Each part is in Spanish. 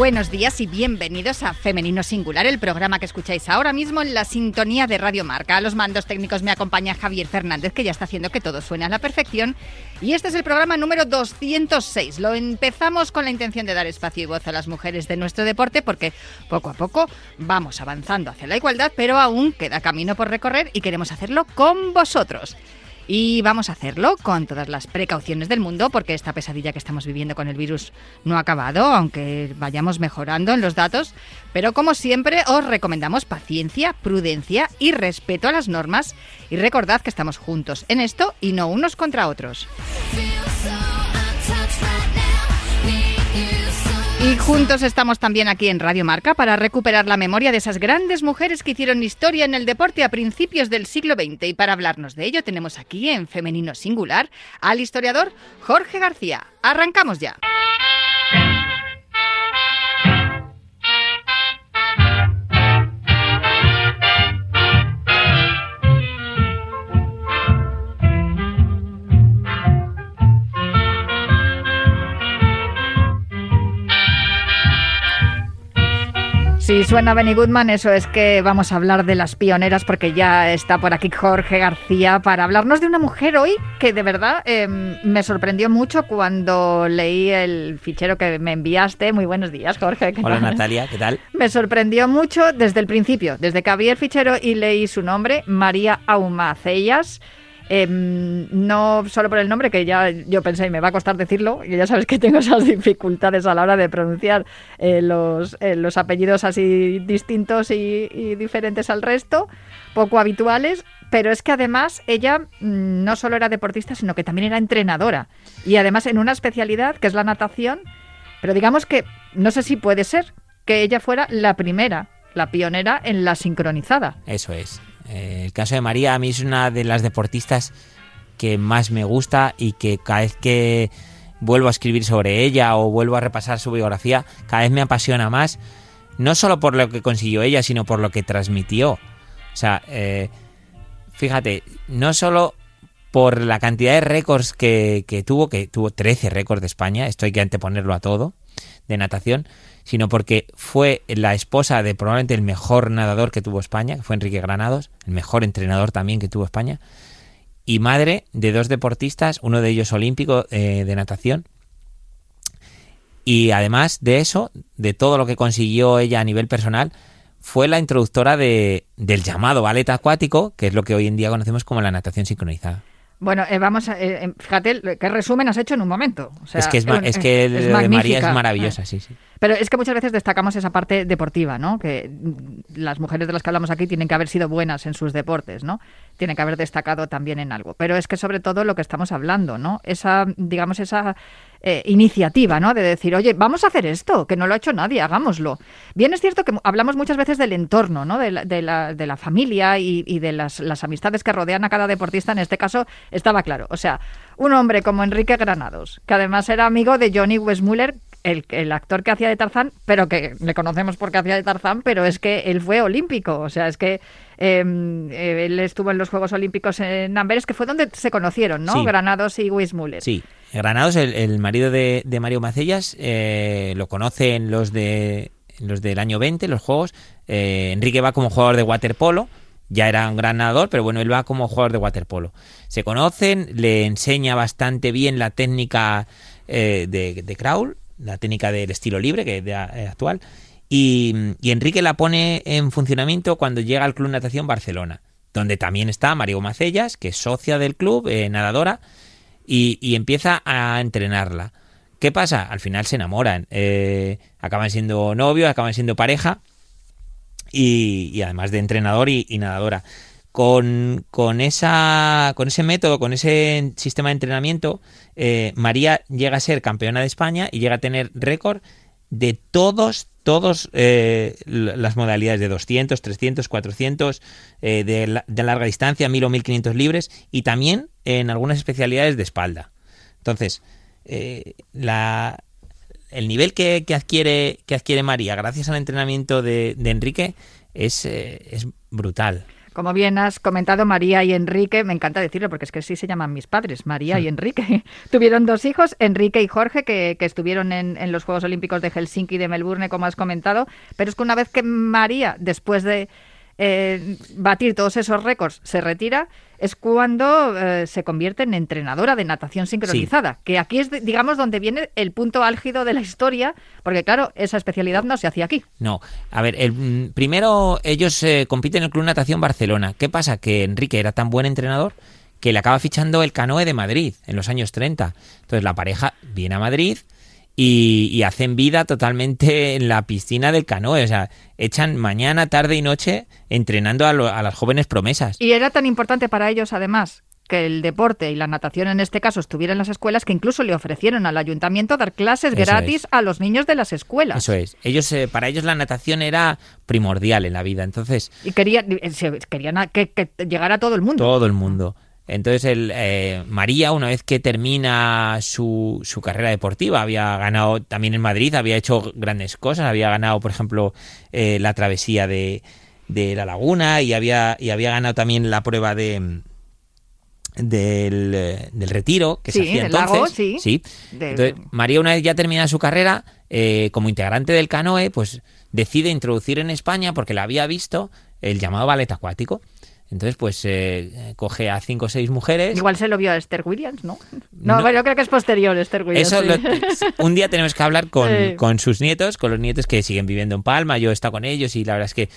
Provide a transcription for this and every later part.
Buenos días y bienvenidos a Femenino Singular, el programa que escucháis ahora mismo en la sintonía de Radio Marca. A los mandos técnicos me acompaña Javier Fernández, que ya está haciendo que todo suene a la perfección. Y este es el programa número 206. Lo empezamos con la intención de dar espacio y voz a las mujeres de nuestro deporte, porque poco a poco vamos avanzando hacia la igualdad, pero aún queda camino por recorrer y queremos hacerlo con vosotros. Y vamos a hacerlo con todas las precauciones del mundo, porque esta pesadilla que estamos viviendo con el virus no ha acabado, aunque vayamos mejorando en los datos. Pero como siempre, os recomendamos paciencia, prudencia y respeto a las normas. Y recordad que estamos juntos en esto y no unos contra otros. Y juntos estamos también aquí en Radio Marca para recuperar la memoria de esas grandes mujeres que hicieron historia en el deporte a principios del siglo XX. Y para hablarnos de ello tenemos aquí en Femenino Singular al historiador Jorge García. Arrancamos ya. Si suena Benny Goodman, eso es que vamos a hablar de las pioneras porque ya está por aquí Jorge García para hablarnos de una mujer hoy que de verdad em, me sorprendió mucho cuando leí el fichero que me enviaste. Muy buenos días, Jorge. Hola Natalia, ¿qué tal? Me sorprendió mucho desde el principio, desde que abrí el fichero y leí su nombre, María Aumacellas. Em, no solo por el nombre, que ya yo pensé, y me va a costar decirlo, y ya sabes que tengo esas dificultades a la hora de pronunciar eh, los, eh, los, apellidos así distintos y, diferentes al resto, poco habituales, pero es que además ella mm, no solo era deportista, sino que también era entrenadora, y además en una especialidad que es la natación, pero digamos que no sé si puede ser que ella fuera la primera, la pionera en la sincronizada. Eso es. Eh, el caso de María a mí es una de las deportistas que más me gusta y que cada vez que vuelvo a escribir sobre ella o vuelvo a repasar su biografía, cada vez me apasiona más, no solo por lo que consiguió ella, sino por lo que transmitió. O sea, eh, fíjate, no solo por la cantidad de récords que, que, tuvo, que tuvo 13 récords de España, esto hay que anteponerlo a todo, de natación, sino porque fue la esposa de probablemente el mejor nadador que tuvo España, que fue Enrique Granados, el mejor entrenador también que tuvo España, y madre de dos deportistas, uno de ellos olímpico eh, de natación. Y además de eso, de todo lo que consiguió ella a nivel personal, fue la introductora de, del llamado ballet acuático, que es lo que hoy en día conocemos como la natación sincronizada. Bueno, eh, vamos, a, eh, fíjate qué resumen has hecho en un momento. es que, es, que María es maravillosa, sí, sí. Pero es que muchas veces destacamos esa parte deportiva, ¿no? Que las mujeres de las que hablamos aquí tienen que haber sido buenas en sus deportes, ¿no? Tienen que haber destacado también en algo. Pero es que sobre todo lo que estamos hablando, ¿no? Esa, digamos, esa eh, iniciativa, ¿no? De decir, oye, vamos a hacer esto, que no lo ha hecho nadie, hagámoslo. Bien es cierto que hablamos muchas veces del entorno, ¿no? De la, de la, de la familia y, y de las, las, amistades que rodean a cada deportista. En este caso estaba claro. O sea, un hombre como Enrique Granados, que además era amigo de Johnny Westmuller, el, el, actor que hacía de Tarzán, pero que le conocemos porque hacía de Tarzán, pero es que él fue olímpico. O sea, es que em, eh, él estuvo en los Juegos Olímpicos en Amberes, que fue donde se conocieron, ¿no? Granados y Westmuller. Sí. Granados, el, marido de, Mario Macellas, eh, lo conocen los de los del año 20, los juegos. Eh, Enrique va como jugador de waterpolo, ya era un gran nadador, pero bueno, él va como jugador de waterpolo. Se conocen, le enseña bastante bien la técnica eh, de, de, crawl, la técnica del estilo libre, que es actual, y, Enrique la pone en funcionamiento cuando llega al Club Natación Barcelona, donde también está Mario Macellas, que es socia del club, nadadora, y, empieza a entrenarla. ¿Qué pasa? Al final se enamoran, eh, acaban siendo novios, acaban siendo pareja y, además de entrenador y, nadadora. con, con, esa, con ese método, con ese sistema de entrenamiento, eh, María llega a ser campeona de España y llega a tener récord de todos, todos eh, las modalidades de 200, 300, 400, de, de, larga distancia, 1000 o 1500 libres y también en algunas especialidades de espalda. Entonces, eh, la, el nivel que, que, adquiere, que adquiere María gracias al entrenamiento de, de Enrique es, eh, es brutal. Como bien has comentado, María y Enrique, me encanta decirlo porque es que sí se llaman mis padres, María y Enrique. Tuvieron dos hijos, Enrique y Jorge, que, que estuvieron en, en, los Juegos Olímpicos de Helsinki y de Melbourne, como has comentado. Pero es que una vez que María, después de eh, batir todos esos récords, se retira, es cuando eh, se convierte en entrenadora de natación sincronizada, sí. que aquí es, digamos, donde viene el punto álgido de la historia, porque claro, esa especialidad no se hacía aquí. No, a ver, el, mm, primero ellos eh, compiten en el Club Natación Barcelona. ¿Qué pasa? Que Enrique era tan buen entrenador que le acaba fichando el Canoe de Madrid en los años 30. Entonces la pareja viene a Madrid, y, y, hacen vida totalmente en la piscina del canoe. O sea, echan mañana, tarde y noche entrenando a, lo, a las jóvenes promesas. Y era tan importante para ellos, además, que el deporte y la natación en este caso estuviera en las escuelas que incluso le ofrecieron al ayuntamiento dar clases Eso gratis es. a los niños de las escuelas. Eso es. Ellos, eh, para ellos la natación era primordial en la vida. Entonces. Y querían, querían que, que llegara todo el mundo. Todo el mundo. Entonces el, eh, María, una vez que termina su, su, carrera deportiva, había ganado también en Madrid, había hecho grandes cosas, había ganado, por ejemplo, eh, la travesía de, de, la laguna y había, y había ganado también la prueba de del, del retiro que sí, se hacía entonces. Lago, sí. Entonces, María, una vez ya termina su carrera, eh, como integrante del canoe, pues decide introducir en España, porque la había visto, el llamado ballet acuático. Entonces, pues eh, coge a cinco o seis mujeres. Igual se lo vio a Esther Williams, ¿no? No, no pero yo creo que es posterior, Esther Williams. Eso sí. lo, un día tenemos que hablar con, Sí. con sus nietos, con los nietos que siguen viviendo en Palma. Yo he estado con ellos y la verdad es que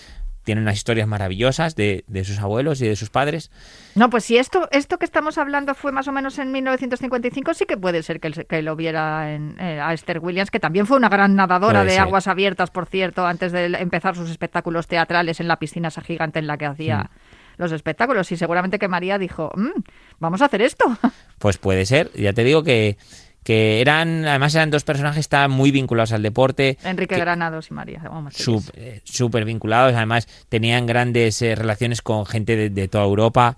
tienen unas historias maravillosas de, de sus abuelos y de sus padres. No, pues si esto, esto que estamos hablando fue más o menos en 1955, sí que puede ser que, el- que lo viera en, eh, a Esther Williams, que también fue una gran nadadora Puede de ser. aguas abiertas, por cierto, antes de empezar sus espectáculos teatrales en la piscina esa gigante en la que hacía los espectáculos. Y seguramente que María dijo, "Mm, vamos a hacer esto. Pues puede ser. Ya te digo que, que eran, además eran dos personajes que estaban muy vinculados al deporte. Enrique que- Granados y María. Sup- eh, súper vinculados, además tenían grandes eh, relaciones con gente de, de toda Europa,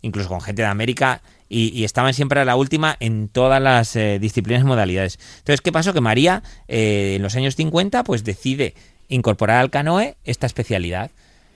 incluso con gente de América, y, y estaban siempre a la última en todas las eh, disciplinas y modalidades. Entonces, ¿qué pasó? Que María, eh, en los años 50, pues decide incorporar al canoe esta especialidad.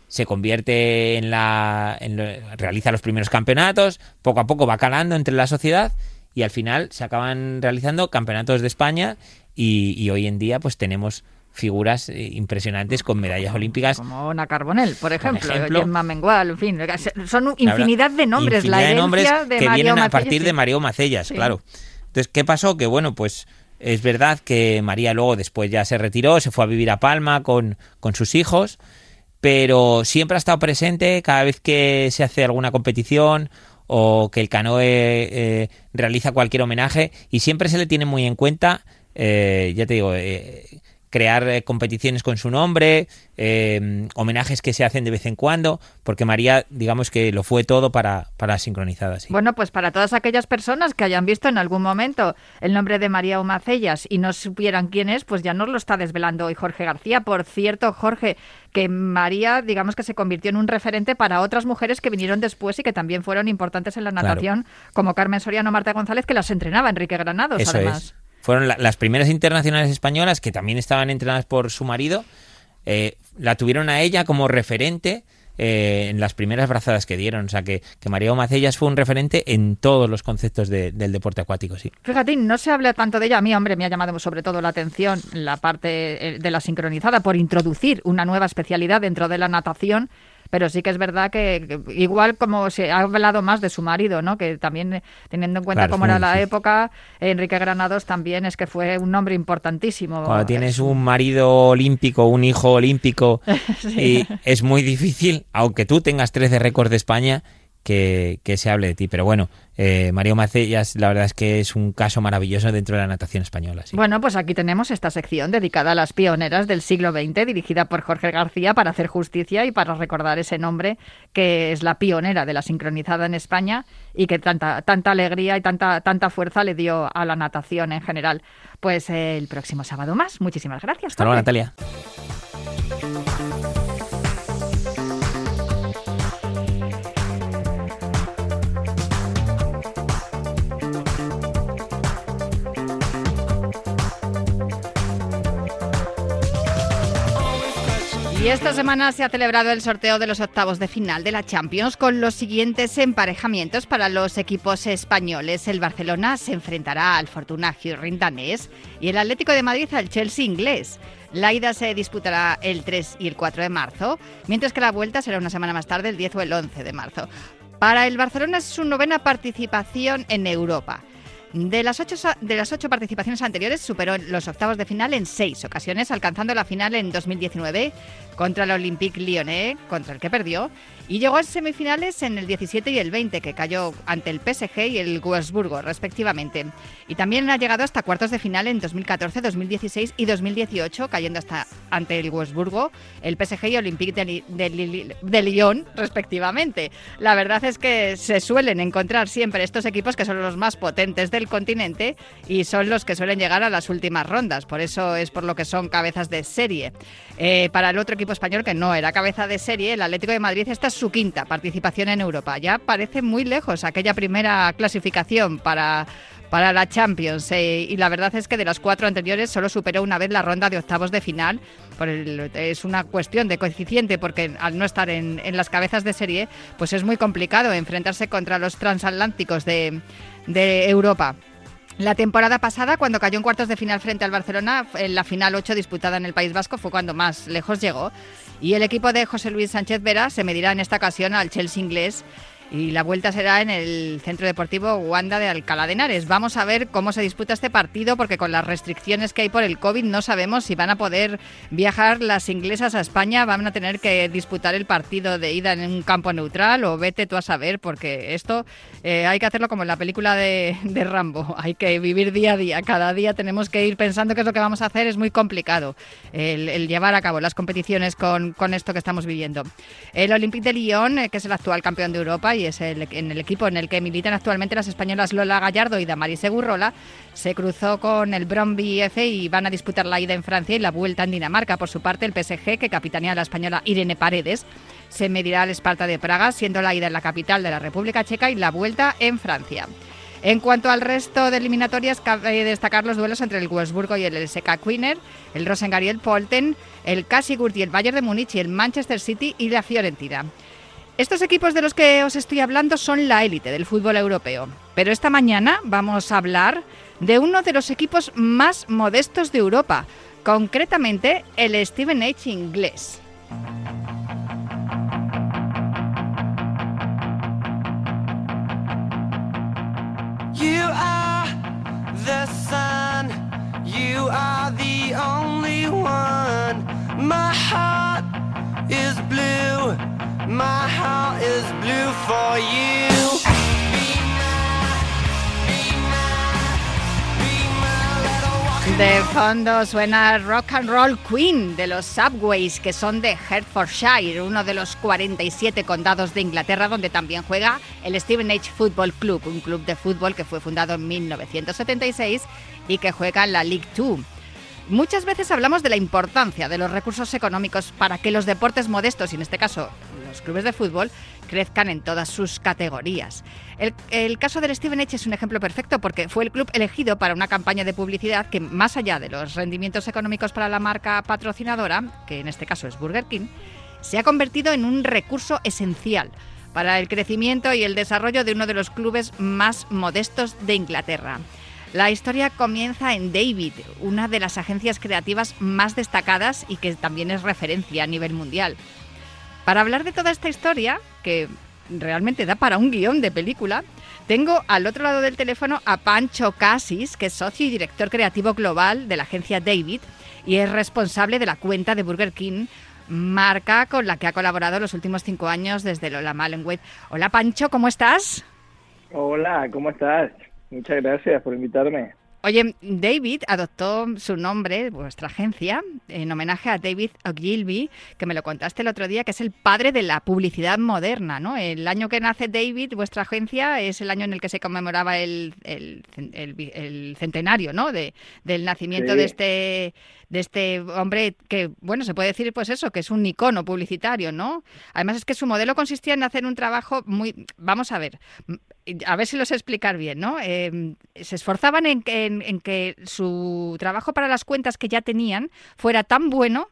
Se convierte en la. en lo- realiza los primeros campeonatos, poco a poco va calando entre la sociedad y al final se acaban realizando campeonatos de España y, y hoy en día pues tenemos figuras eh, impresionantes con medallas olímpicas. Como Ana Carbonell, por ejemplo, ejemplo. Gemma Mengual, en fin, son infinidad verdad, de nombres. infinidad la de nombres de que vienen a partir de. Mario Macellas, Sí. claro. Entonces, ¿qué pasó? Que bueno, pues es verdad que María luego después ya se retiró, se fue a vivir a Palma con, con sus hijos, pero siempre ha estado presente cada vez que se hace alguna competición o que el canoe eh, realiza cualquier homenaje y siempre se le tiene muy en cuenta, eh, ya te digo, eh, crear eh, competiciones con su nombre, eh, homenajes que se hacen de vez en cuando, porque María, digamos que lo fue todo para, para sincronizada. Sí. Bueno, pues para todas aquellas personas que hayan visto en algún momento el nombre de María Humacellas y no supieran quién es, pues ya nos lo está desvelando hoy Jorge García. Por cierto, Jorge, que María, digamos que se convirtió en un referente para otras mujeres que vinieron después y que también fueron importantes en la Claro. natación, como Carmen Soriano, Marta González, que las entrenaba Enrique Granados, Eso además. es. Fueron la- las primeras internacionales españolas que también estaban entrenadas por su marido. eh, la tuvieron a ella como referente eh, en las primeras brazadas que dieron. O sea que, que María Omacellas fue un referente en todos los conceptos de- del deporte acuático, sí. Fíjate, no se habla tanto de ella. A mí, hombre, me ha llamado sobre todo la atención la parte eh, de la sincronizada por introducir una nueva especialidad dentro de la natación. Pero sí que es verdad que, que igual como se ha hablado más de su marido, ¿no? Que también eh, teniendo en cuenta Claro, cómo era la época, Enrique Granados también es que fue un hombre importantísimo. Cuando tienes un marido olímpico, un hijo olímpico, Sí. y es muy difícil, aunque tú tengas 13 récords de España, que, que se hable de ti. Pero bueno, eh, Mario Macellas, la verdad es que es un caso maravilloso dentro de la natación española. Bueno, pues aquí tenemos esta sección dedicada a las pioneras del siglo XX, dirigida por Jorge García para hacer justicia y para recordar ese nombre que es la pionera de la sincronizada en España y que tanta, tanta alegría y tanta, tanta fuerza le dio a la natación en general. Pues eh, el próximo sábado más. Muchísimas gracias. Hasta luego, Natalia. Y esta semana se ha celebrado el sorteo de los octavos de final de la Champions con los siguientes emparejamientos para los equipos españoles. El Barcelona se enfrentará al Fortuna Hjurring danés y el Atlético de Madrid al Chelsea inglés. La ida se disputará el 3 y el 4 de marzo, mientras que la vuelta será una semana más tarde, el 10 o el 11 de marzo. Para el Barcelona es su novena participación en Europa. De las, ocho, de las ocho participaciones anteriores superó los octavos de final en seis ocasiones, alcanzando la final en 2019 contra el Olympique Lyonnais, contra el que perdió, y llegó a semifinales en el 17 y el 20, que cayó ante el PSG y el Wurzburgo, respectivamente. Y también ha llegado hasta cuartos de final en 2014, 2016 y 2018, cayendo hasta ante el Wurzburgo, el PSG y Olympique de, de, de Lyon, respectivamente. La verdad es que se suelen encontrar siempre estos equipos que son los más potentes del continente y son los que suelen llegar a las últimas rondas. Por eso es por lo que son cabezas de serie. Eh, para el otro equipo español que no era cabeza de serie, el Atlético de Madrid, esta es su quinta participación en Europa. Ya parece muy lejos aquella primera clasificación para para la Champions. Eh, y la verdad es que de las cuatro anteriores solo superó una vez la ronda de octavos de final. Es una cuestión de coeficiente porque al no estar en, en, las cabezas de serie, pues es muy complicado enfrentarse contra los transatlánticos de, de Europa. La temporada pasada, cuando cayó en cuartos de final frente al Barcelona, en la final 8 disputada en el País Vasco, fue cuando más lejos llegó. Y el equipo de José Luis Sánchez Vera se medirá en esta ocasión al Chelsea inglés y la vuelta será en el Centro Deportivo Wanda de Alcalá de Henares. Vamos a ver cómo se disputa este partido porque con las restricciones que hay por el COVID no sabemos si van a poder viajar las inglesas a España, van a tener que disputar el partido de ida en un campo neutral o vete tú a saber porque esto eh, hay que hacerlo como en la película de, Rambo, hay que vivir día a día, cada día tenemos que ir pensando qué es lo que vamos a hacer, es muy complicado el, el llevar a cabo las competiciones con, con, esto que estamos viviendo. El Olympique de Lyon, eh, que es el actual campeón de Europa, y es el, en el equipo en el que militan actualmente las españolas Lola Gallardo y Damaris Segurrola, se cruzó con el Bromby F y van a disputar la ida en Francia y la vuelta en Dinamarca. Por su parte, el PSG, que capitanea la española Irene Paredes, se medirá al Esparta de Praga, siendo la ida en la capital de la República Checa y la vuelta en Francia. En cuanto al resto de eliminatorias, cabe destacar los duelos entre el Wolfsburgo y el SK Queener, el Rosengar y el Polten, el Cassigurt y el Bayern de Múnich y el Manchester City y la Fiorentina. Estos equipos de los que os estoy hablando son la élite del fútbol europeo. Pero esta mañana vamos a hablar de uno de los equipos más modestos de Europa, concretamente el Steven H. inglés. My heart is blue. My heart is blue for you. De fondo suena Rock and Roll Queen de los Subways, que son de Hertfordshire, uno de los 47 condados de Inglaterra, donde también juega el Steven H. Football Club, un club de fútbol que fue fundado en 1976 y que juega en la League Two. Muchas veces hablamos de la importancia de los recursos económicos para que los deportes modestos, y en este caso los clubes de fútbol, crezcan en todas sus categorías. El, el, caso del Steven H es un ejemplo perfecto porque fue el club elegido para una campaña de publicidad que, más allá de los rendimientos económicos para la marca patrocinadora, que en este caso es Burger King, se ha convertido en un recurso esencial para el crecimiento y el desarrollo de uno de los clubes más modestos de Inglaterra. La historia comienza en David, una de las agencias creativas más destacadas y que también es referencia a nivel mundial. Para hablar de toda esta historia, que realmente da para un guion de película, tengo al otro lado del teléfono a Pancho Casis, que es socio y director creativo global de la agencia David y es responsable de la cuenta de Burger King marca con la que ha colaborado los últimos cinco años desde Lola Malenweb. Hola Pancho, ¿cómo estás? Hola, ¿cómo estás? Muchas gracias por invitarme. Oye, David adoptó su nombre, vuestra agencia, en homenaje a David Ogilvy, que me lo contaste el otro día, que es el padre de la publicidad moderna, ¿no? El año que nace David, vuestra agencia, es el año en el que se conmemoraba el, centenario, ¿no? De, del nacimiento de este de este hombre que, bueno, se puede decir pues eso, que es un icono publicitario, ¿no? Además es que su modelo consistía en hacer un trabajo muy, vamos a ver, a ver si lo sé explicar bien, ¿no? Em, se esforzaban en, en, que su trabajo para las cuentas que ya tenían fuera tan bueno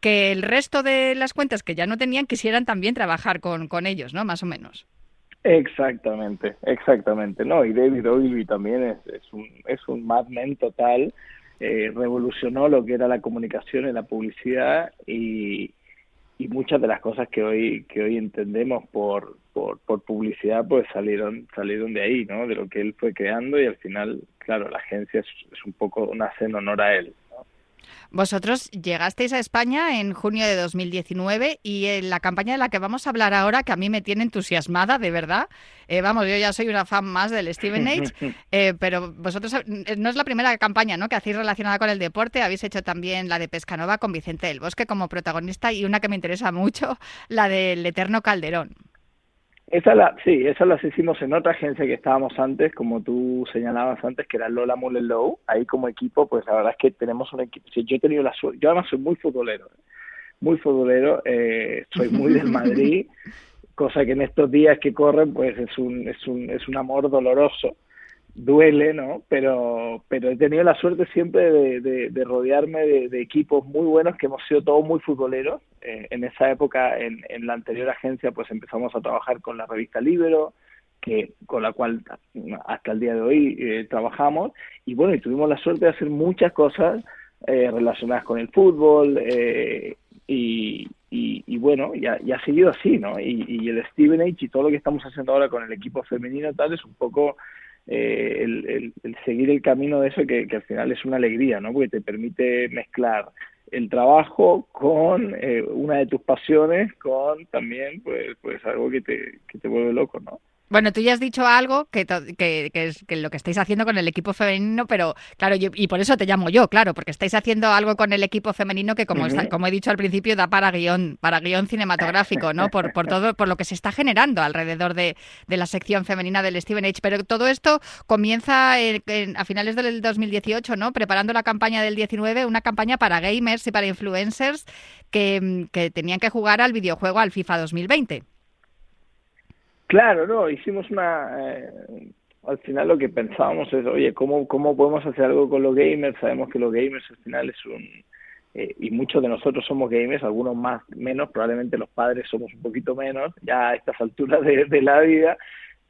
que el resto de las cuentas que ya no tenían quisieran también trabajar con, con ellos, ¿no? Más o menos. Exactamente, exactamente, ¿no? Y David Ogilvy también es, es un, es un madman total eh, revolucionó lo que era la comunicación y la publicidad y, y muchas de las cosas que hoy que hoy entendemos por, por, por publicidad pues salieron salieron de ahí no de lo que él fue creando y al final claro la agencia es, es un poco nace en honor a él vosotros llegasteis a España en junio de 2019 y en la campaña de la que vamos a hablar ahora, que a mí me tiene entusiasmada, de verdad, eh, vamos, yo ya soy una fan más del Steven Age, eh, pero vosotros eh, no es la primera campaña ¿no? que hacéis relacionada con el deporte, habéis hecho también la de Pescanova con Vicente del Bosque como protagonista y una que me interesa mucho, la del Eterno Calderón. Esa la, sí, esas las hicimos en otra agencia que estábamos antes, como tú señalabas antes, que era Lola Mullenlow. Ahí como equipo, pues la verdad es que tenemos un equipo. yo he tenido la suerte, yo además soy muy futbolero, muy futbolero, eh, soy muy del Madrid, cosa que en estos días que corren, pues es un, es un, es un amor doloroso duele, ¿no? Pero, pero he tenido la suerte siempre de, de, rodearme de, equipos muy buenos que hemos sido todos muy futboleros. Eh, en esa época, en, en, la anterior agencia, pues empezamos a trabajar con la revista Libero, que con la cual hasta el día de hoy eh, trabajamos. Y bueno, y tuvimos la suerte de hacer muchas cosas eh, relacionadas con el fútbol. Y, y, y, bueno, ya, ha seguido así, ¿no? Y, y el Steven H y todo lo que estamos haciendo ahora con el equipo femenino tal es un poco eh, el, el, seguir el camino de eso que, que, al final es una alegría, ¿no? Porque te permite mezclar el trabajo con eh, una de tus pasiones, con también pues, pues algo que te, que te vuelve loco, ¿no? Bueno, tú ya has dicho algo que, que, es que lo que estáis haciendo con el equipo femenino, pero claro, y por eso te llamo yo, claro, porque estáis haciendo algo con el equipo femenino que, como, como he dicho al principio, da para guion, para guion cinematográfico, ¿no? Por, por todo, por lo que se está generando alrededor de, la sección femenina del Steven Age. Pero todo esto comienza a finales del 2018, ¿no? Preparando la campaña del 19, una campaña para gamers y para influencers que, que tenían que jugar al videojuego al FIFA 2020. Claro, no, hicimos una... Eh, al final lo que pensábamos es, oye, ¿cómo, ¿cómo podemos hacer algo con los gamers? Sabemos que los gamers al final es un... Eh, y muchos de nosotros somos gamers, algunos más, menos, probablemente los padres somos un poquito menos, ya a estas alturas de, de la vida,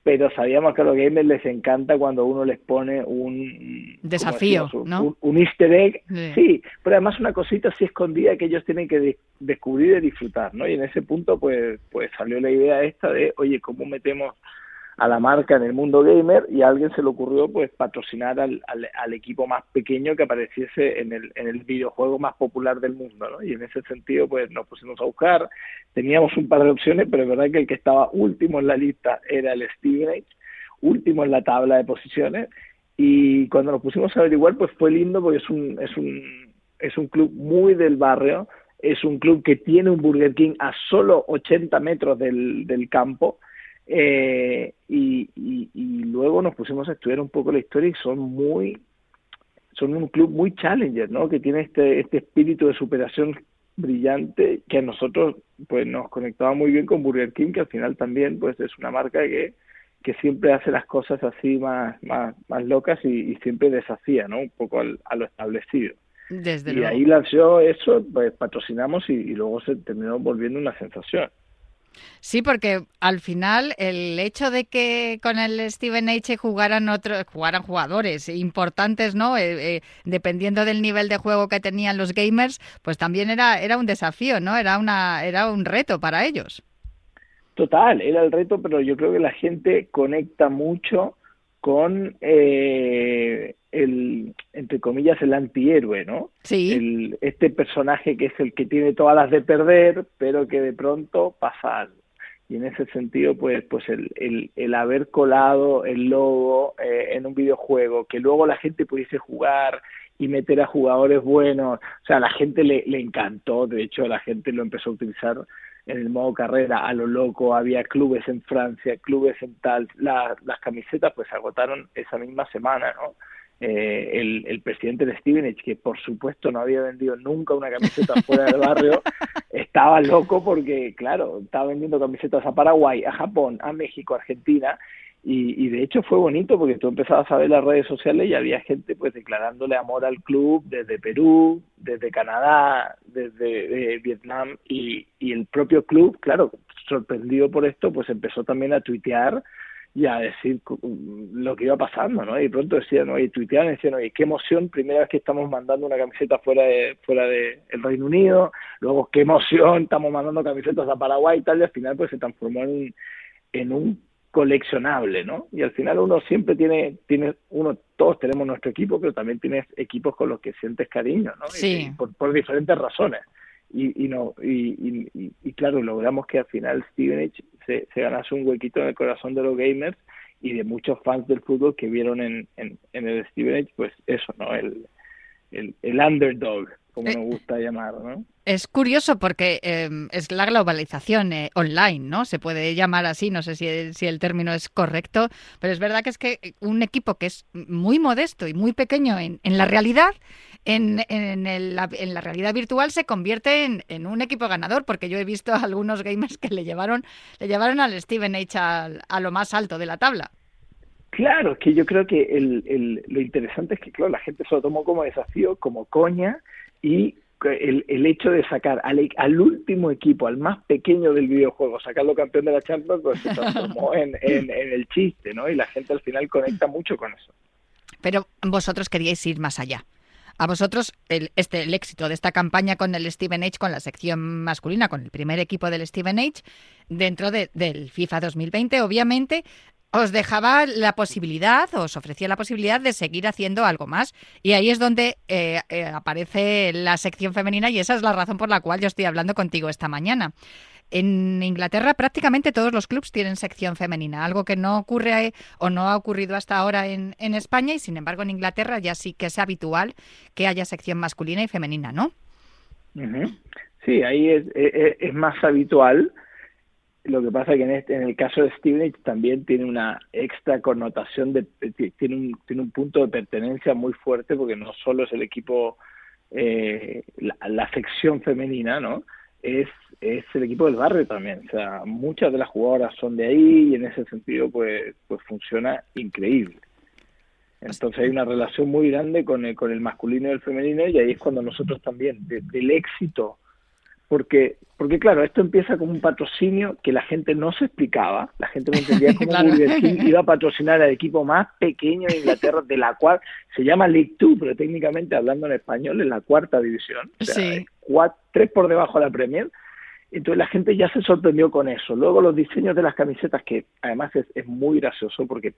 pero sabíamos que a los gamers les encanta cuando uno les pone un desafío, ¿no? Un, easter egg, sí. pero además una cosita así escondida que ellos tienen que descubrir y disfrutar, ¿no? Y en ese punto pues pues salió la idea esta de, oye, ¿cómo metemos a la marca en el mundo gamer y a alguien se le ocurrió pues patrocinar al, al, equipo más pequeño que apareciese en el, en el videojuego más popular del mundo, ¿no? Y en ese sentido pues nos pusimos a buscar, teníamos un par de opciones, pero es verdad que el que estaba último en la lista era el Steven último en la tabla de posiciones. Y cuando nos pusimos a averiguar pues fue lindo porque es un, es un, es un club muy del barrio, es un club que tiene un Burger King a solo 80 metros del, del campo, eh, y, y, luego nos pusimos a estudiar un poco la historia y son muy, son un club muy challenger, ¿no? Que tiene este, este espíritu de superación brillante que a nosotros pues nos conectaba muy bien con Burger King, que al final también pues es una marca que, que siempre hace las cosas así más, más, más locas y, siempre desafía, ¿no? Un poco a lo establecido. Desde y ahí lanzó eso, pues patrocinamos y, y luego se terminó volviendo una sensación. Sí, porque al final el hecho de que con el Steven H jugaran otros, jugaran jugadores importantes, ¿no? Eh, eh, dependiendo del nivel de juego que tenían los gamers, pues también era era un desafío, ¿no? Era una era un reto para ellos. Total, era el reto, pero yo creo que la gente conecta mucho con eh, el entre comillas, el antihéroe, ¿no? Sí. El, este personaje que es el que tiene todas las de perder, pero que de pronto pasa algo. Y en ese sentido, pues, pues el, el, el haber colado el logo eh, en un videojuego, que luego la gente pudiese jugar y meter a jugadores buenos, o sea, a la gente le, le encantó, de hecho la gente lo empezó a utilizar en el modo carrera a lo loco, había clubes en Francia, clubes en tal, la, las camisetas pues se agotaron esa misma semana, ¿no? Eh, el, el, presidente de Stevenage, que por supuesto no había vendido nunca una camiseta fuera del barrio, estaba loco porque, claro, estaba vendiendo camisetas a Paraguay, a Japón, a México, a Argentina, y, y, de hecho fue bonito porque tú empezabas a ver las redes sociales y había gente pues declarándole amor al club desde Perú, desde Canadá, desde Vietnam y, y el propio club, claro, sorprendido por esto, pues empezó también a tuitear y a decir lo que iba pasando, ¿no? Y pronto decían, oye, tuiteaban decían, oye, qué emoción, primera vez que estamos mandando una camiseta fuera de fuera de el Reino Unido, luego qué emoción, estamos mandando camisetas a Paraguay y tal, y al final pues se transformó en, en un coleccionable, ¿no? Y al final uno siempre tiene, tiene, uno, todos tenemos nuestro equipo, pero también tienes equipos con los que sientes cariño, ¿no? Sí. Y, por, por diferentes razones y, y no y, y, y, claro logramos que al final Stevenage se, se ganase un huequito en el corazón de los gamers y de muchos fans del fútbol que vieron en, en, en el Stevenage pues eso no el el, el underdog como Eh, nos gusta llamar no Es curioso porque eh, es la globalización eh, online, ¿no? Se puede llamar así, no sé si si el término es correcto, pero es verdad que es que un equipo que es muy modesto y muy pequeño en, en la realidad, en, en, el, en, la realidad virtual se convierte en, en, un equipo ganador, porque yo he visto a algunos gamers que le llevaron, le llevaron al Steven H a, a lo más alto de la tabla. Claro, es que yo creo que el, el, lo interesante es que, claro, la gente se lo tomó como desafío, como coña, y el, el hecho de sacar al, al, último equipo, al más pequeño del videojuego, sacarlo campeón de la Champions, pues se transformó en, en, en, el chiste, ¿no? Y la gente al final conecta mucho con eso. Pero vosotros queríais ir más allá. A vosotros el, este, el éxito de esta campaña con el Steven Age, con la sección masculina, con el primer equipo del Steven Age, dentro de, del FIFA 2020, obviamente os dejaba la posibilidad, os ofrecía la posibilidad de seguir haciendo algo más. Y ahí es donde eh, eh, aparece la sección femenina y esa es la razón por la cual yo estoy hablando contigo esta mañana. En Inglaterra prácticamente todos los clubes tienen sección femenina, algo que no ocurre o no ha ocurrido hasta ahora en, en España y sin embargo en Inglaterra ya sí que es habitual que haya sección masculina y femenina, ¿no? Sí, ahí es, es, es más habitual. Lo que pasa que en, este, en el caso de Stevenage también tiene una extra connotación, de, tiene, un, tiene un punto de pertenencia muy fuerte porque no solo es el equipo, eh, la, sección femenina, ¿no? Es, es el equipo del barrio también. O sea, muchas de las jugadoras son de ahí y en ese sentido pues, pues funciona increíble. Entonces hay una relación muy grande con el, con el masculino y el femenino y ahí es cuando nosotros también, de, del éxito porque, porque claro, esto empieza como un patrocinio que la gente no se explicaba, la gente no entendía cómo claro. Burger King iba a patrocinar al equipo más pequeño de Inglaterra, de la cual se llama League Two, pero técnicamente hablando en español es la cuarta división, o sea, sí. cuatro, tres por debajo de la Premier. Entonces la gente ya se sorprendió con eso. Luego los diseños de las camisetas, que además es, es muy gracioso porque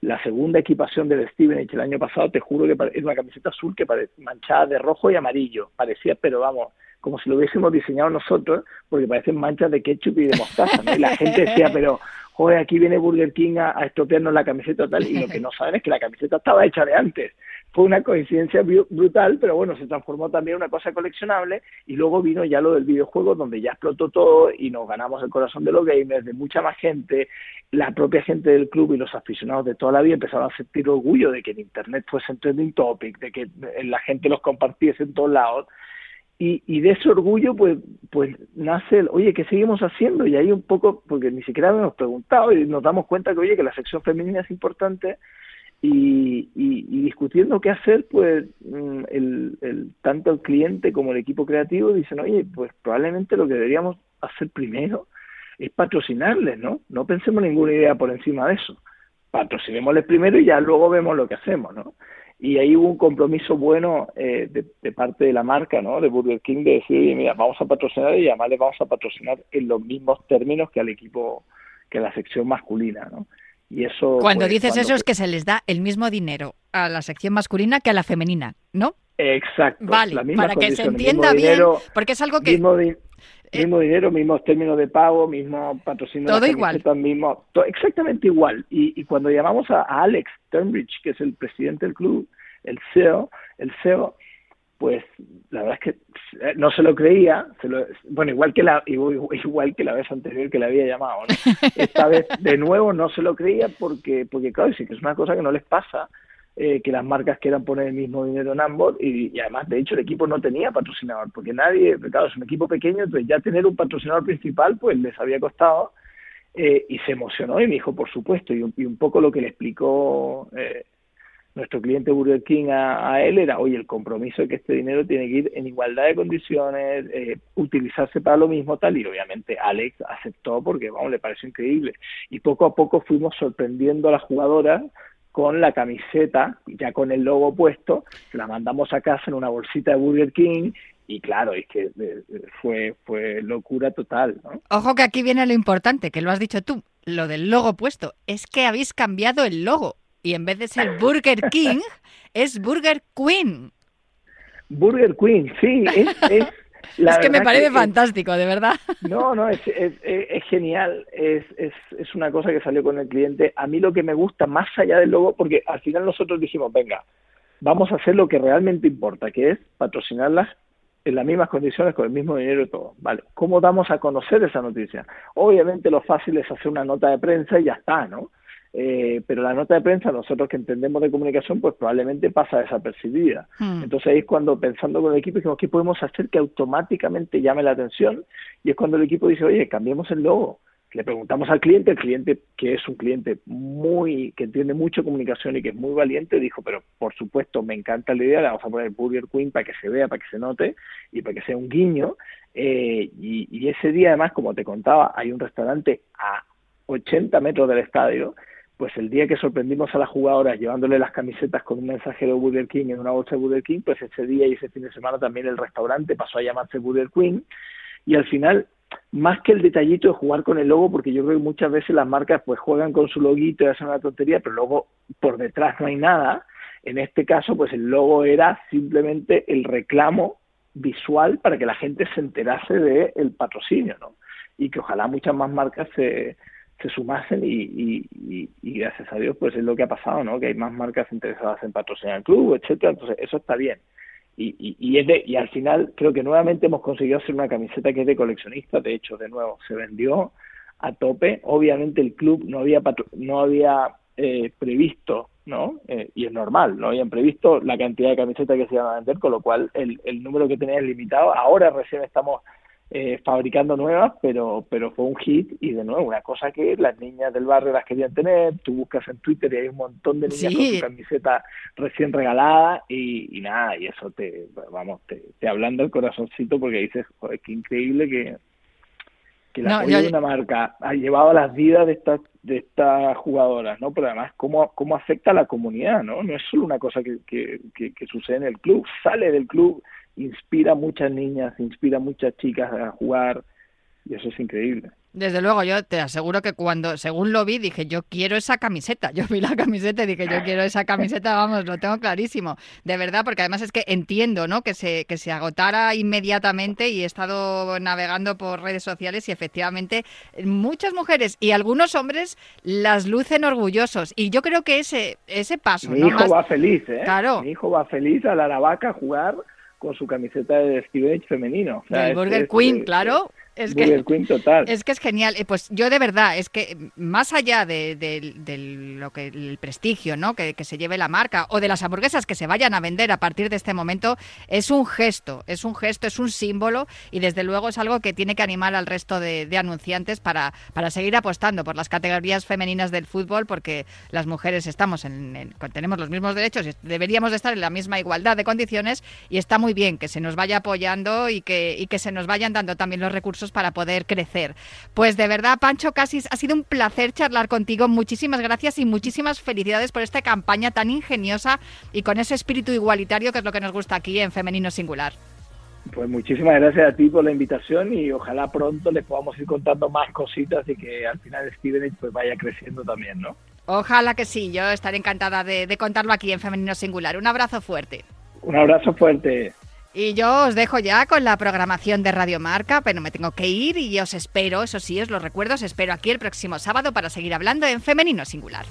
la segunda equipación del Stevenage el año pasado, te juro que es una camiseta azul que manchada de rojo y amarillo. Parecía, pero vamos, como si lo hubiésemos diseñado nosotros, porque parecen manchas de ketchup y de mostaza, ¿no? Y la gente decía, pero, joder, aquí viene Burger King a, estropearnos la camiseta tal, y lo que no saben es que la camiseta estaba hecha de antes. Fue una coincidencia brutal, pero bueno, se transformó también en una cosa coleccionable, y luego vino ya lo del videojuego, donde ya explotó todo, y nos ganamos el corazón de los gamers, de mucha más gente, la propia gente del club y los aficionados de toda la vida empezaron a sentir orgullo de que en Internet fuese un trending topic, de que la gente los compartiese en todos lados, y, y, de ese orgullo pues pues nace el, oye, ¿qué seguimos haciendo? Y ahí un poco, porque ni siquiera hemos preguntado y nos damos cuenta que, oye, que la sección femenina es importante y, y, y discutiendo qué hacer, pues el, el, tanto el cliente como el equipo creativo dicen, oye, pues probablemente lo que deberíamos hacer primero es patrocinarles, ¿no? No pensemos ninguna idea por encima de eso. Patrocinémosles primero y ya luego vemos lo que hacemos, ¿no? Y ahí hubo un compromiso bueno eh, de, de, parte de la marca, ¿no? De Burger King, de decir, mira, vamos a patrocinar y además le vamos a patrocinar en los mismos términos que al equipo, que a la sección masculina, ¿no? Y eso. Cuando pues, dices cuando... eso es que se les da el mismo dinero a la sección masculina que a la femenina, ¿no? Exacto. Vale, para que se entienda bien, porque es algo que... Mismo, eh, mismo dinero, mismos términos de pago, mismo patrocinio. Todo igual. Mismo, exactamente igual. Y, y cuando llamamos a, Alex Turnbridge, que es el presidente del club, el CEO, el CEO, pues la verdad es que eh, no se lo creía, se lo, bueno, igual que la igual que la vez anterior que le había llamado, esta vez de nuevo no se lo creía porque porque claro, sí que es una cosa que no les pasa eh, que las marcas quieran poner el mismo dinero en ambos y, además, de hecho, el equipo no tenía patrocinador, porque nadie, claro, es un equipo pequeño, entonces ya tener un patrocinador principal, pues les había costado eh, y se emocionó y me dijo, por supuesto, y un, poco lo que le explicó eh, nuestro cliente Burger King a, él era, oye, el compromiso de que este dinero tiene que ir en igualdad de condiciones, utilizarse para lo mismo, tal, y obviamente Alex aceptó porque, vamos, le pareció increíble. Y poco a poco fuimos sorprendiendo a las jugadoras con la camiseta, ya con el logo puesto, la mandamos a casa en una bolsita de Burger King y claro, es que eh, fue, fue locura total. ¿no? Ojo que aquí viene lo importante, que lo has dicho tú, lo del logo puesto, es que habéis cambiado el logo y en vez de ser Burger King, es Burger Queen. Burger Queen, sí, es es que me parece fantástico, de verdad. No, no, es, es, genial. Es, es, una cosa que salió con el cliente. A mí lo que me gusta, más allá del logo, porque al final nosotros dijimos, venga, vamos a hacer lo que realmente importa, que es patrocinarlas en las mismas condiciones, con el mismo dinero y todo. Vale, ¿cómo damos a conocer esa noticia? Obviamente lo fácil es hacer una nota de prensa y ya está, ¿no? Eh, pero la nota de prensa, nosotros que entendemos de comunicación, pues probablemente pasa desapercibida. Hmm. Entonces ahí es cuando, pensando con el equipo, dijimos, ¿qué podemos hacer que automáticamente llame la atención? Y es cuando el equipo dice, oye, cambiemos el logo. Le preguntamos al cliente, el cliente, que es un cliente muy, que entiende mucho comunicación y que es muy valiente, dijo, pero por supuesto, me encanta la idea, le vamos a poner Burger Queen para que se vea, para que se note y para que sea un guiño. Eh, y, y ese día, además, como te contaba, hay un restaurante a 80 metros del estadio pues el día que sorprendimos a las jugadoras llevándole las camisetas con un mensajero de Burger King en una bolsa de Burger King, pues ese día y ese fin de semana también el restaurante pasó a llamarse Burger King y al final más que el detallito de jugar con el logo, porque yo creo que muchas veces las marcas pues juegan con su loguito y hacen una tontería, pero luego por detrás no hay nada. En este caso, pues el logo era simplemente el reclamo visual para que la gente se enterase del el patrocinio, ¿no? Y que ojalá muchas más marcas se, se sumasen y, y, gracias a Dios pues es lo que ha pasado, ¿no? Que hay más marcas interesadas en patrocinar el club, etcétera, entonces eso está bien. Y, y, es de, y al final creo que nuevamente hemos conseguido hacer una camiseta que es de coleccionista, de hecho, de nuevo, se vendió a tope, obviamente el club no había no había eh, previsto, ¿no? Eh, y es normal, no habían previsto la cantidad de camisetas que se iban a vender, con lo cual el, el número que tenía es limitado, ahora recién estamos eh, fabricando nuevas, pero, pero fue un hit. Y de nuevo, una cosa que las niñas del barrio las querían tener, tú buscas en Twitter y hay un montón de niñas con su camiseta recién regalada. Y, nada, y eso te, vamos, te, te hablando el corazoncito porque dices, joder, qué increíble que, que la no, de una marca ha llevado a las vidas de estas de estas jugadoras, ¿no? Pero además cómo, cómo afecta a la comunidad, ¿no? No es solo una cosa que, que, que sucede en el club, sale del club inspira a muchas niñas, inspira a muchas chicas a jugar y eso es increíble. Desde luego, yo te aseguro que cuando, según lo vi, dije, yo quiero esa camiseta. Yo vi la camiseta y dije, yo quiero esa camiseta, vamos, lo tengo clarísimo. De verdad, porque además es que entiendo, ¿no? Que se, que se agotara inmediatamente y he estado navegando por redes sociales y efectivamente muchas mujeres y algunos hombres las lucen orgullosos. Y yo creo que ese, ese paso. Mi hijo va feliz, ¿eh? Claro. Mi hijo va feliz a la Aravaca a jugar con su camiseta de Stevenage femenino. el Burger Queen, claro. Es que, total. Es que es genial. Eh, pues yo de verdad, es que más allá de, lo que el prestigio ¿no? Que, se lleve la marca o de las hamburguesas que se vayan a vender a partir de este momento, es un gesto, es un gesto, es un símbolo y desde luego es algo que tiene que animar al resto de, anunciantes para, para seguir apostando por las categorías femeninas del fútbol porque las mujeres estamos en, tenemos los mismos derechos y deberíamos de estar en la misma igualdad de condiciones y está muy bien que se nos vaya apoyando y que, y que se nos vayan dando también los recursos para poder crecer. Pues de verdad, Pancho Casis, ha sido un placer charlar contigo. Muchísimas gracias y muchísimas felicidades por esta campaña tan ingeniosa y con ese espíritu igualitario que es lo que nos gusta aquí en Femenino Singular. Pues muchísimas gracias a ti por la invitación y ojalá pronto les podamos ir contando más cositas y que al final Stevenage pues vaya creciendo también, ¿no? Ojalá que sí, yo estaré encantada de, de contarlo aquí en Femenino Singular. Un abrazo fuerte. Un abrazo fuerte. Y yo os dejo ya con la programación de Radio Marca, pero me tengo que ir y os espero, eso sí, os lo recuerdo, os espero aquí el próximo sábado para seguir hablando en Femenino Singular.